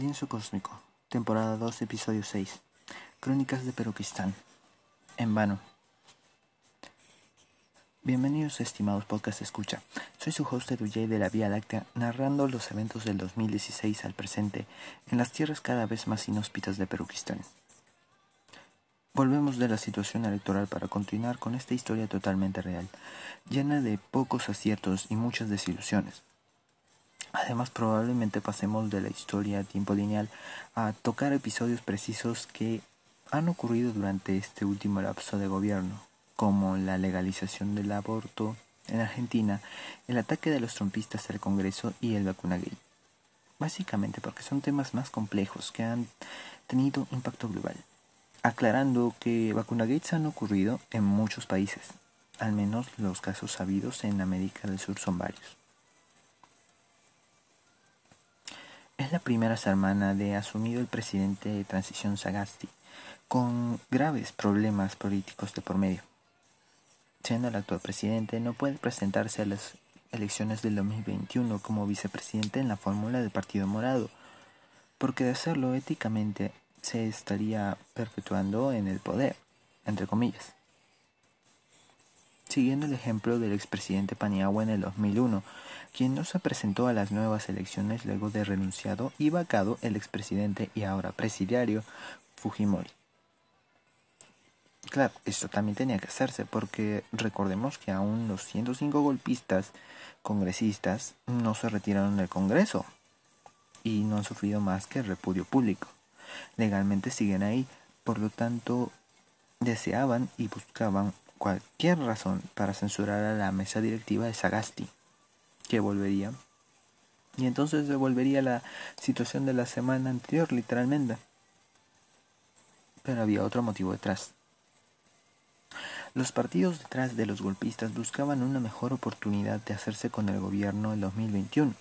Lienzo cósmico, temporada 2, episodio 6. Crónicas de Peruquistán. En vano. Bienvenidos, estimados podcast escucha. Soy su host Edujay de la Vía Láctea, narrando los eventos del 2016 al presente en las tierras cada vez más inhóspitas de Peruquistán. Volvemos de la situación electoral para continuar con esta historia totalmente real, llena de pocos aciertos y muchas desilusiones. Además, probablemente pasemos de la historia a tiempo lineal a tocar episodios precisos que han ocurrido durante este último lapso de gobierno, como la legalización del aborto en Argentina, el ataque de los trompistas al Congreso y el vacuna gay. Básicamente porque son temas más complejos que han tenido impacto global. Aclarando que vacunagates han ocurrido en muchos países, al menos los casos sabidos en América del Sur son varios. Es la primera semana de asumido el presidente de transición Sagasti, con graves problemas políticos de por medio. Siendo el actual presidente, no puede presentarse a las elecciones del 2021 como vicepresidente en la fórmula del Partido Morado, porque de hacerlo éticamente se estaría perpetuando en el poder, entre comillas. Siguiendo el ejemplo del expresidente Paniagua en el 2001, quien no se presentó a las nuevas elecciones luego de renunciado y vacado el expresidente y ahora presidiario Fujimori. Claro, esto también tenía que hacerse porque recordemos que aún los 105 golpistas congresistas no se retiraron del Congreso y no han sufrido más que el repudio público. Legalmente siguen ahí, por lo tanto deseaban y buscaban cualquier razón para censurar a la mesa directiva de Sagasti que volvería. Y entonces volvería la situación de la semana anterior, literalmente. Pero había otro motivo detrás. Los partidos detrás de los golpistas buscaban una mejor oportunidad de hacerse con el gobierno en 2021.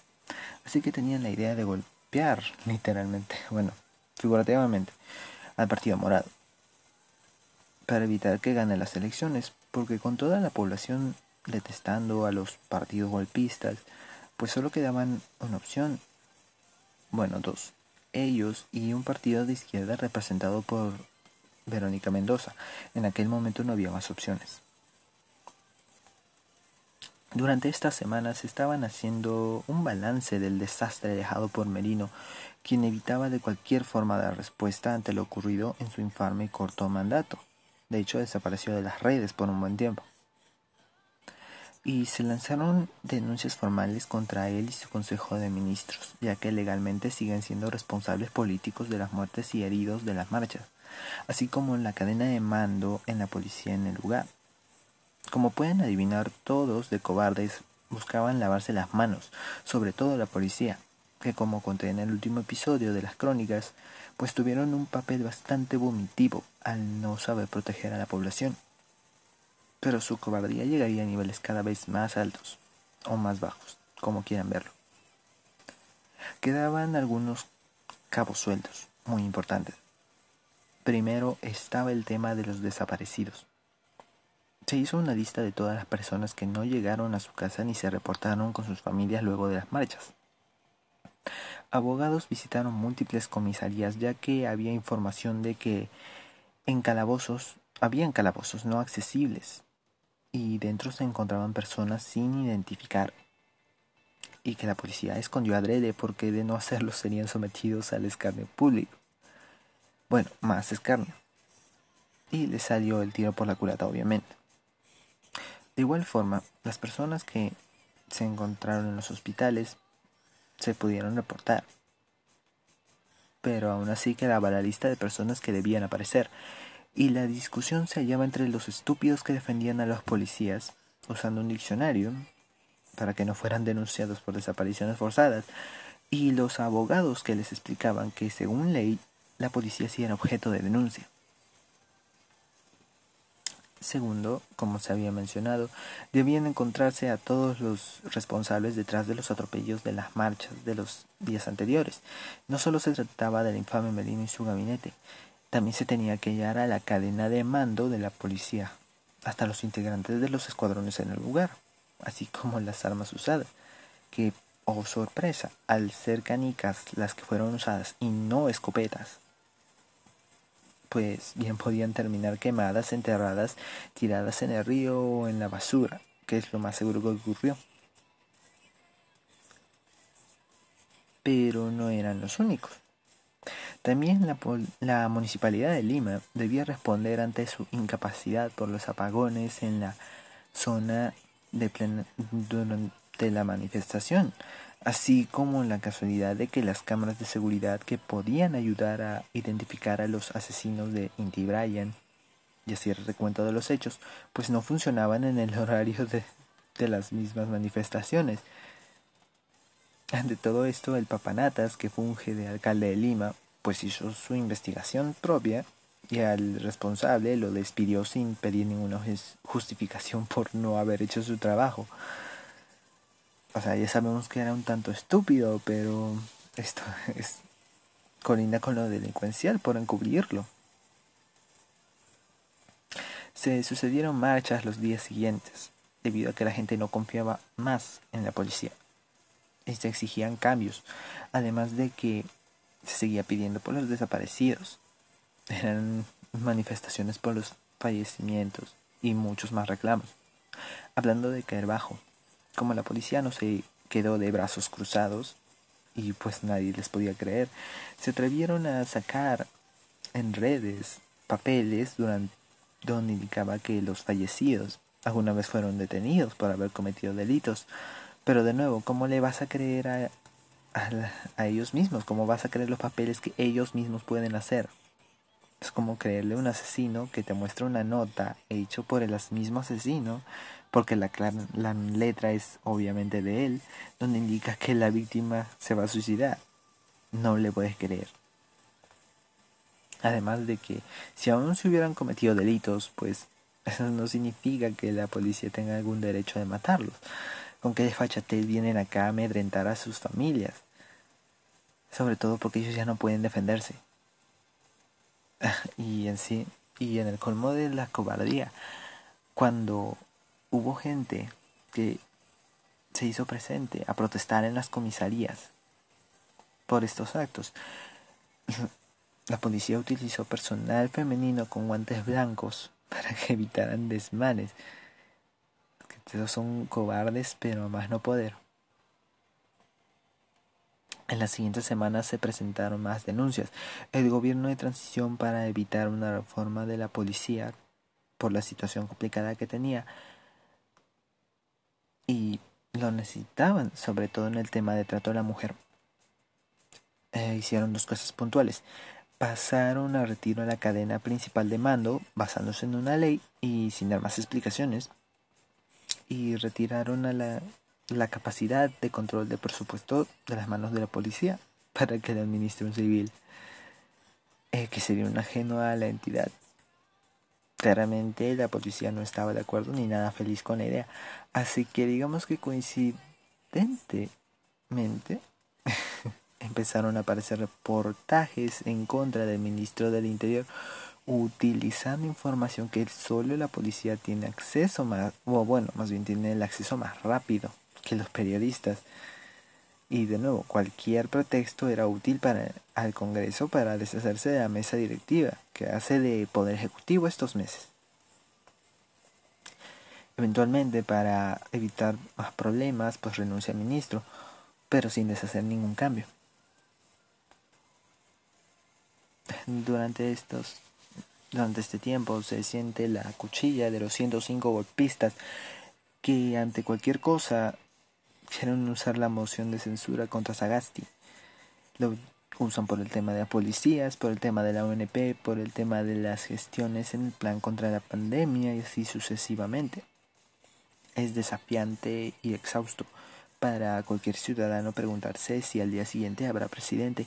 Así que tenían la idea de golpear, literalmente, bueno, figurativamente, al Partido Morado. Para evitar que gane las elecciones, porque con toda la población detestando a los partidos golpistas, pues solo quedaban una opción, bueno, dos, ellos y un partido de izquierda representado por Verónica Mendoza. En aquel momento no había más opciones. Durante estas semanas estaban haciendo un balance del desastre dejado por Merino, quien evitaba de cualquier forma de respuesta ante lo ocurrido en su infame y corto mandato. De hecho, desapareció de las redes por un buen tiempo y se lanzaron denuncias formales contra él y su Consejo de Ministros, ya que legalmente siguen siendo responsables políticos de las muertes y heridos de las marchas, así como la cadena de mando en la policía en el lugar. Como pueden adivinar, todos de cobardes buscaban lavarse las manos, sobre todo la policía, que como conté el último episodio de las crónicas, pues tuvieron un papel bastante vomitivo al no saber proteger a la población pero su cobardía llegaría a niveles cada vez más altos o más bajos, como quieran verlo. Quedaban algunos cabos sueltos, muy importantes. Primero estaba el tema de los desaparecidos. Se hizo una lista de todas las personas que no llegaron a su casa ni se reportaron con sus familias luego de las marchas. Abogados visitaron múltiples comisarías ya que había información de que en calabozos habían calabozos no accesibles y dentro se encontraban personas sin identificar y que la policía escondió adrede porque de no hacerlo serían sometidos al escarnio público. Bueno, más escarnio. Y le salió el tiro por la culata, obviamente. De igual forma, las personas que se encontraron en los hospitales se pudieron reportar. Pero aún así quedaba la lista de personas que debían aparecer y la discusión se hallaba entre los estúpidos que defendían a los policías usando un diccionario para que no fueran denunciados por desapariciones forzadas y los abogados que les explicaban que según ley la policía sí era objeto de denuncia. Segundo, como se había mencionado, debían encontrarse a todos los responsables detrás de los atropellos de las marchas de los días anteriores. No solo se trataba del infame Melino y su gabinete, también se tenía que hallar a la cadena de mando de la policía, hasta los integrantes de los escuadrones en el lugar, así como las armas usadas, que oh sorpresa, al ser canicas las que fueron usadas y no escopetas, pues bien podían terminar quemadas, enterradas, tiradas en el río o en la basura, que es lo más seguro que ocurrió. Pero no eran los únicos. También la, la, Municipalidad de Lima debía responder ante su incapacidad por los apagones en la zona de plena, durante la manifestación, así como la casualidad de que las cámaras de seguridad que podían ayudar a identificar a los asesinos de Inti Bryan y hacer recuento de los hechos, pues no funcionaban en el horario de, de las mismas manifestaciones. Ante todo esto, el papanatas, que funge de alcalde de Lima, pues hizo su investigación propia y al responsable lo despidió sin pedir ninguna justificación por no haber hecho su trabajo. O sea, ya sabemos que era un tanto estúpido, pero esto es colinda con lo delincuencial por encubrirlo. Se sucedieron marchas los días siguientes, debido a que la gente no confiaba más en la policía. Y se exigían cambios, además de que se seguía pidiendo por los desaparecidos. Eran manifestaciones por los fallecimientos y muchos más reclamos. Hablando de caer bajo, como la policía no se quedó de brazos cruzados y pues nadie les podía creer, se atrevieron a sacar en redes papeles donde indicaba que los fallecidos alguna vez fueron detenidos por haber cometido delitos. Pero de nuevo, ¿cómo le vas a creer a, a, ellos mismos, cómo vas a creer los papeles que ellos mismos pueden hacer. Es como creerle a un asesino que te muestra una nota hecho por el mismo asesino, porque la, la letra es obviamente de él, donde indica que la víctima se va a suicidar. No le puedes creer. Además de que si aún se hubieran cometido delitos, pues eso no significa que la policía tenga algún derecho de matarlos con qué desfachatez vienen acá a amedrentar a sus familias. Sobre todo porque ellos ya no pueden defenderse. y en sí, y en el colmo de la cobardía, cuando hubo gente que se hizo presente a protestar en las comisarías por estos actos, la policía utilizó personal femenino con guantes blancos para que evitaran desmanes estos son cobardes, pero más no poder. En las siguientes semanas se presentaron más denuncias. El gobierno de transición para evitar una reforma de la policía por la situación complicada que tenía y lo necesitaban, sobre todo en el tema de trato a la mujer. Eh, hicieron dos cosas puntuales. Pasaron a retiro a la cadena principal de mando basándose en una ley y sin dar más explicaciones y retiraron a la, la capacidad de control de presupuesto de las manos de la policía para que la administre un civil, eh, que sería un ajeno a la entidad. Claramente la policía no estaba de acuerdo ni nada feliz con la idea. Así que digamos que coincidentemente empezaron a aparecer reportajes en contra del ministro del Interior utilizando información que solo la policía tiene acceso más, o bueno, más bien tiene el acceso más rápido que los periodistas. Y de nuevo, cualquier pretexto era útil para al Congreso para deshacerse de la mesa directiva que hace de poder ejecutivo estos meses. Eventualmente, para evitar más problemas, pues renuncia al ministro, pero sin deshacer ningún cambio. Durante estos durante este tiempo se siente la cuchilla de los 105 golpistas que ante cualquier cosa quieren usar la moción de censura contra Sagasti. Lo usan por el tema de las policías, por el tema de la ONP, por el tema de las gestiones en el plan contra la pandemia y así sucesivamente. Es desafiante y exhausto para cualquier ciudadano preguntarse si al día siguiente habrá presidente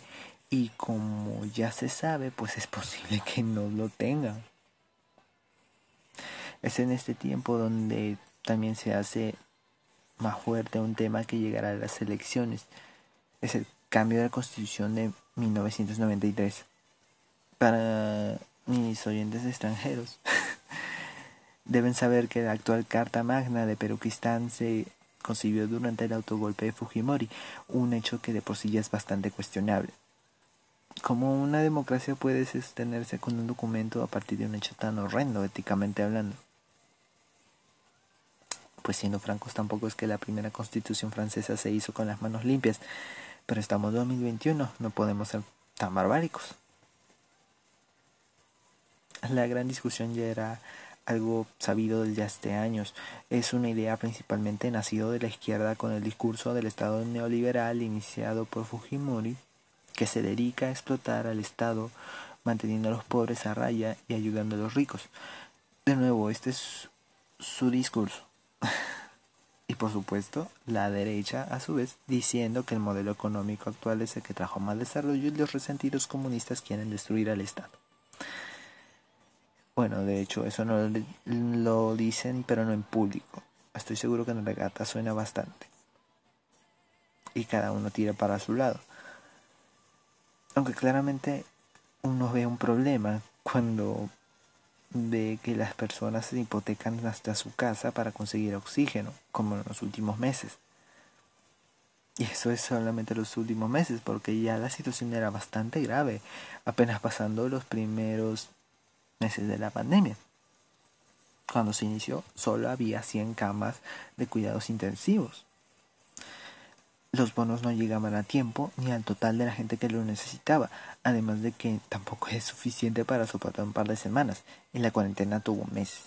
y como ya se sabe, pues es posible que no lo tengan. Es en este tiempo donde también se hace más fuerte un tema que llegará a las elecciones. Es el cambio de la constitución de 1993. Para mis oyentes extranjeros, deben saber que la actual Carta Magna de Peruquistán se concibió durante el autogolpe de Fujimori, un hecho que de por sí ya es bastante cuestionable. ¿Cómo una democracia puede sostenerse con un documento a partir de un hecho tan horrendo, éticamente hablando? Pues siendo francos, tampoco es que la primera constitución francesa se hizo con las manos limpias, pero estamos en 2021, no podemos ser tan barbáricos. La gran discusión ya era algo sabido desde hace años. Es una idea principalmente nacido de la izquierda con el discurso del Estado neoliberal iniciado por Fujimori, que se dedica a explotar al Estado manteniendo a los pobres a raya y ayudando a los ricos. De nuevo, este es su discurso. y por supuesto, la derecha, a su vez, diciendo que el modelo económico actual es el que trajo más desarrollo y los resentidos comunistas quieren destruir al Estado. Bueno, de hecho, eso no lo dicen, pero no en público. Estoy seguro que en la gata suena bastante. Y cada uno tira para su lado. Aunque claramente uno ve un problema cuando ve que las personas se hipotecan hasta su casa para conseguir oxígeno, como en los últimos meses. Y eso es solamente los últimos meses, porque ya la situación era bastante grave, apenas pasando los primeros meses de la pandemia. Cuando se inició, solo había 100 camas de cuidados intensivos. Los bonos no llegaban a tiempo ni al total de la gente que lo necesitaba, además de que tampoco es suficiente para soportar un par de semanas, y la cuarentena tuvo meses.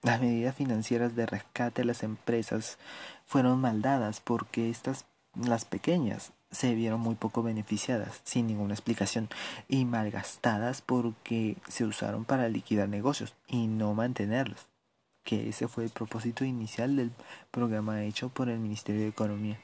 Las medidas financieras de rescate a las empresas fueron maldadas porque estas, las pequeñas, se vieron muy poco beneficiadas, sin ninguna explicación, y malgastadas porque se usaron para liquidar negocios y no mantenerlos, que ese fue el propósito inicial del programa hecho por el Ministerio de Economía.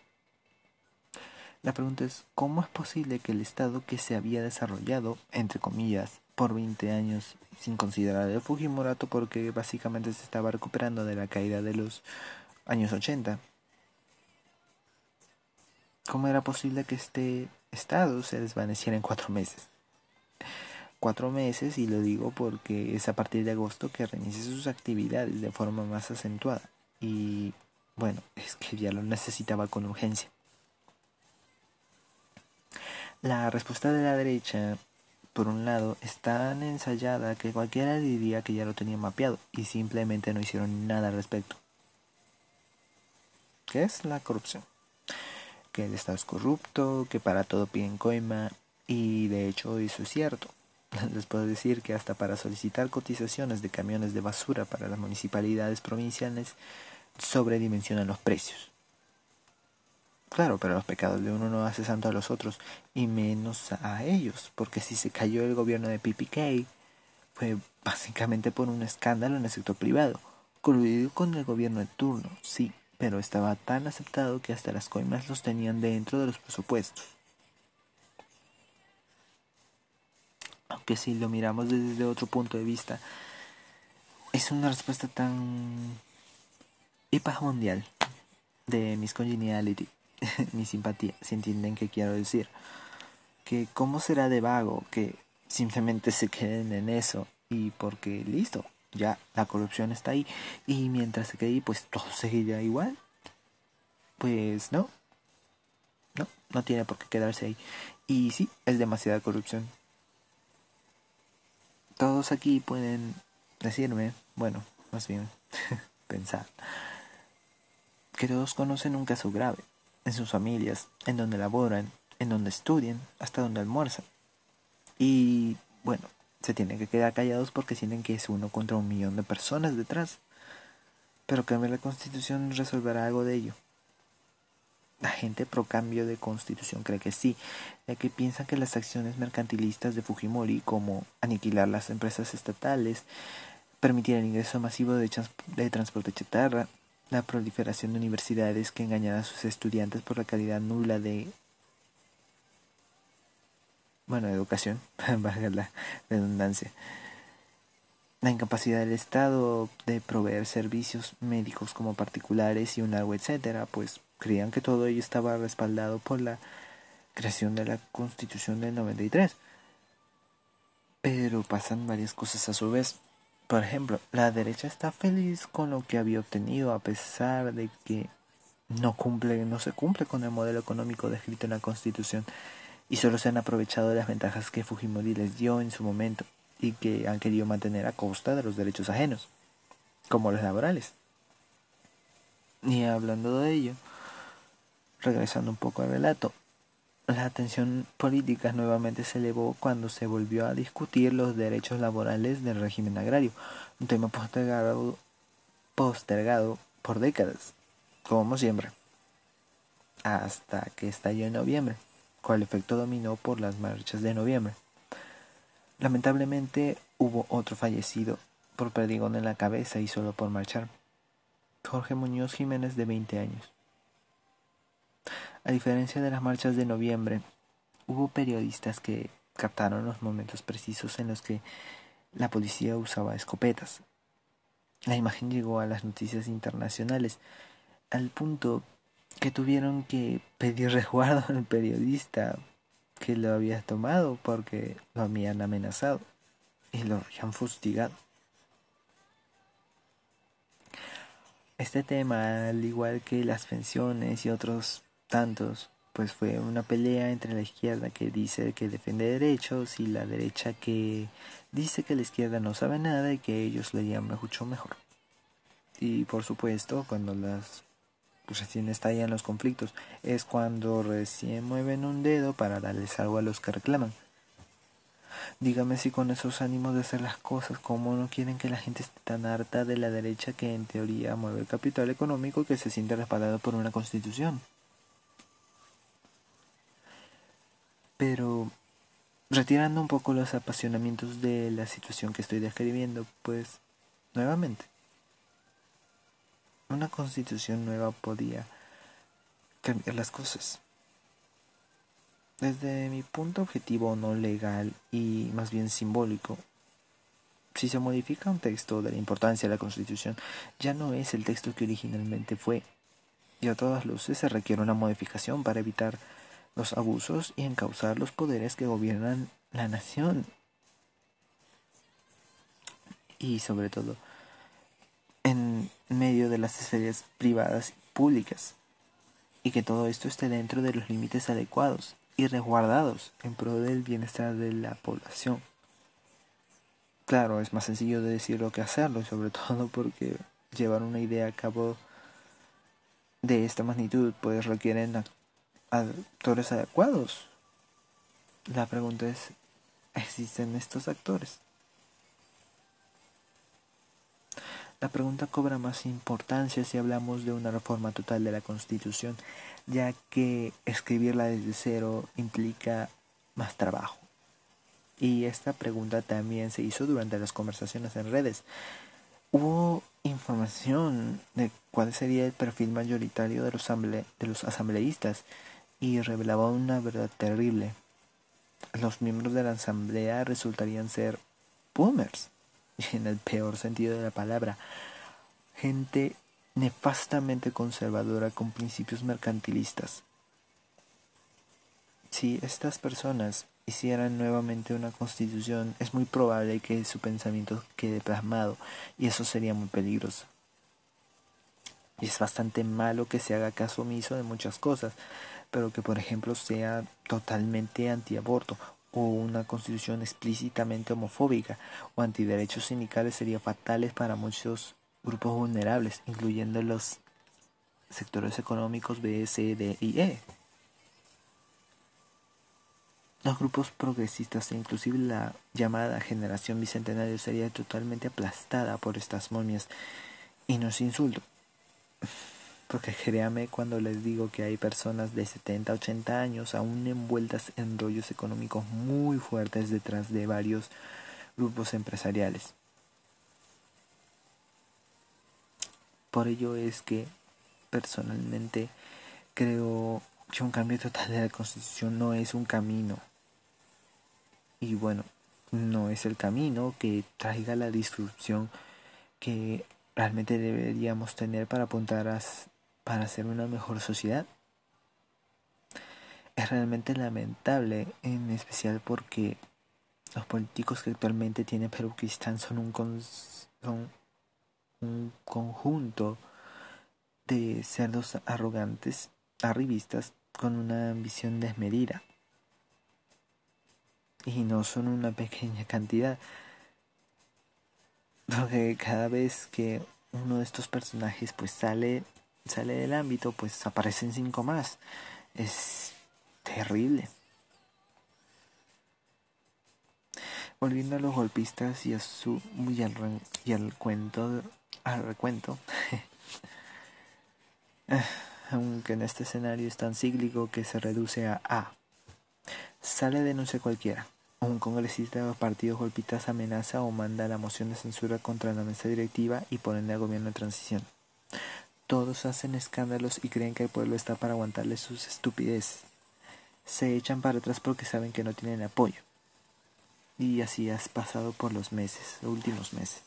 La pregunta es, ¿cómo es posible que el Estado que se había desarrollado, entre comillas, por 20 años, sin considerar el Fujimorato porque básicamente se estaba recuperando de la caída de los años 80, ¿Cómo era posible que este estado se desvaneciera en cuatro meses? Cuatro meses, y lo digo porque es a partir de agosto que reinicia sus actividades de forma más acentuada. Y bueno, es que ya lo necesitaba con urgencia. La respuesta de la derecha, por un lado, es tan ensayada que cualquiera diría que ya lo tenía mapeado y simplemente no hicieron nada al respecto. ¿Qué es la corrupción? que el Estado es corrupto, que para todo piden coima, y de hecho eso es cierto. Les puedo decir que hasta para solicitar cotizaciones de camiones de basura para las municipalidades provinciales sobredimensionan los precios. Claro, pero los pecados de uno no hace santo a los otros, y menos a ellos, porque si se cayó el gobierno de PPK fue básicamente por un escándalo en el sector privado, coludido con el gobierno de turno, sí, pero estaba tan aceptado que hasta las coimas los tenían dentro de los presupuestos. Aunque si lo miramos desde otro punto de vista, es una respuesta tan hipa mundial de mis congeniality, mi simpatía, si entienden qué quiero decir. Que cómo será de vago que simplemente se queden en eso y porque listo, ya la corrupción está ahí. Y mientras se quede ahí pues todo seguirá igual. Pues no no no tiene por qué quedarse ahí. Y sí es demasiada corrupción todos aquí pueden decirme bueno más bien pensar que todos conocen un caso grave en sus familias en donde laboran en donde estudian hasta donde almuerzan y bueno se tienen que quedar callados porque sienten que es uno contra un millón de personas detrás. Pero cambiar la constitución resolverá algo de ello. La gente pro cambio de constitución cree que sí, ya que piensan que las acciones mercantilistas de Fujimori, como aniquilar las empresas estatales, permitir el ingreso masivo de, transporte chatarra, la proliferación de universidades que engañan a sus estudiantes por la calidad nula de bueno, educación, valga la redundancia. La incapacidad del Estado de proveer servicios médicos como particulares y un largo etcétera, pues creían que todo ello estaba respaldado por la creación de la Constitución del 93. Pero pasan varias cosas a su vez. Por ejemplo, la derecha está feliz con lo que había obtenido a pesar de que no cumple, no se cumple con el modelo económico descrito en la Constitución y solo se han aprovechado de las ventajas que Fujimori les dio en su momento y que han querido mantener a costa de los derechos ajenos, como los laborales. Y hablando de ello, regresando un poco al relato, la atención política nuevamente se elevó cuando se volvió a discutir los derechos laborales del régimen agrario, un tema postergado, postergado por décadas como siempre, hasta que estalló en noviembre, cual efecto dominó por las marchas de noviembre. Lamentablemente hubo otro fallecido por perdigón en la cabeza y solo por marchar. Jorge Muñoz Jiménez de 20 años. A diferencia de las marchas de noviembre, hubo periodistas que captaron los momentos precisos en los que la policía usaba escopetas. La imagen llegó a las noticias internacionales al punto que tuvieron que pedir resguardo al periodista que lo había tomado porque lo habían amenazado y lo habían fustigado. Este tema, al igual que las pensiones y otros tantos, pues fue una pelea entre la izquierda que dice que defiende derechos y la derecha que dice que la izquierda no sabe nada y que ellos le llaman mucho mejor. Y por supuesto, cuando las pues recién estallan los conflictos, es cuando recién mueven un dedo para darles algo a los que reclaman. Dígame si con esos ánimos de hacer las cosas, ¿cómo no quieren que la gente esté tan harta de la derecha que en teoría mueve el capital económico que se siente respaldado por una constitución? Pero, retirando un poco los apasionamientos de la situación que estoy describiendo, pues, nuevamente, una constitución nueva podía cambiar las cosas. Desde mi punto objetivo no legal y más bien simbólico, si se modifica un texto de la importancia de la Constitución, ya no es el texto que originalmente fue, y a todas luces se requiere una modificación para evitar los abusos y encauzar los poderes que gobiernan la nación. Y sobre todo, en medio de las esferas privadas y públicas, y que todo esto esté dentro de los límites adecuados y resguardados en pro del bienestar de la población. Claro, es más sencillo de decirlo que hacerlo, sobre todo porque llevar una idea a cabo de esta magnitud pues requieren actores adecuados. La pregunta es, ¿existen estos actores? La pregunta cobra más importancia si hablamos de una reforma total de la Constitución, ya que escribirla desde cero implica más trabajo. Y esta pregunta también se hizo durante las conversaciones en redes. Hubo información de cuál sería el perfil mayoritario de los, de los asambleístas y revelaba una verdad terrible. Los miembros de la asamblea resultarían ser boomers en el peor sentido de la palabra, gente nefastamente conservadora con principios mercantilistas. Si estas personas hicieran nuevamente una constitución, es muy probable que su pensamiento quede plasmado y eso sería muy peligroso. Y es bastante malo que se haga caso omiso de muchas cosas, pero que por ejemplo sea totalmente antiaborto o una constitución explícitamente homofóbica o antiderechos sindicales sería fatales para muchos grupos vulnerables, incluyendo los sectores económicos B, C, D y E. Los grupos progresistas e inclusive la llamada generación bicentenario sería totalmente aplastada por estas momias y no es insulto. Porque créame cuando les digo que hay personas de 70, 80 años aún envueltas en rollos económicos muy fuertes detrás de varios grupos empresariales. Por ello es que personalmente creo que un cambio total de la constitución no es un camino. Y bueno, no es el camino que traiga la disrupción que realmente deberíamos tener para apuntar a para ser una mejor sociedad. Es realmente lamentable, en especial porque Los políticos que actualmente tiene Perukistán son un, son un conjunto de cerdos arrogantes, arribistas, con una ambición desmedida. Y no son una pequeña cantidad. Porque cada vez que uno de estos personajes pues sale, sale del ámbito, pues aparecen cinco más. Es terrible. Volviendo a los golpistas y a su y al, cuento al recuento. Aunque en este escenario es tan cíclico que se reduce a A. Sale denuncia cualquiera. Un congresista de los partidos golpistas amenaza o manda la moción de censura contra la mesa directiva y ponen al gobierno de transición. Todos hacen escándalos y creen que el pueblo está para aguantarle sus estupideces. Se echan para atrás porque saben que no tienen apoyo. Y así has pasado por los meses, los últimos meses.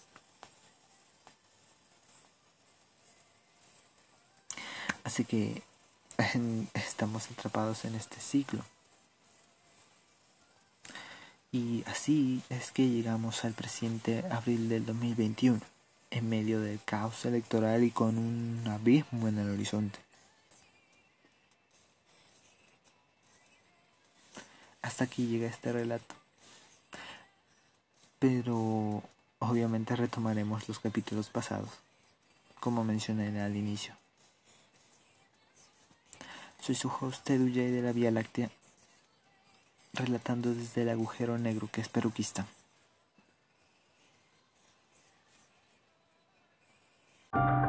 Así que estamos atrapados en este ciclo. Y así es que llegamos al presente abril del 2021, en medio del caos electoral y con un abismo en el horizonte. Hasta aquí llega este relato. Pero obviamente retomaremos los capítulos pasados, como mencioné al inicio. Soy su host Edu de la Vía Láctea, relatando desde el agujero negro que es Peruquista. Thank you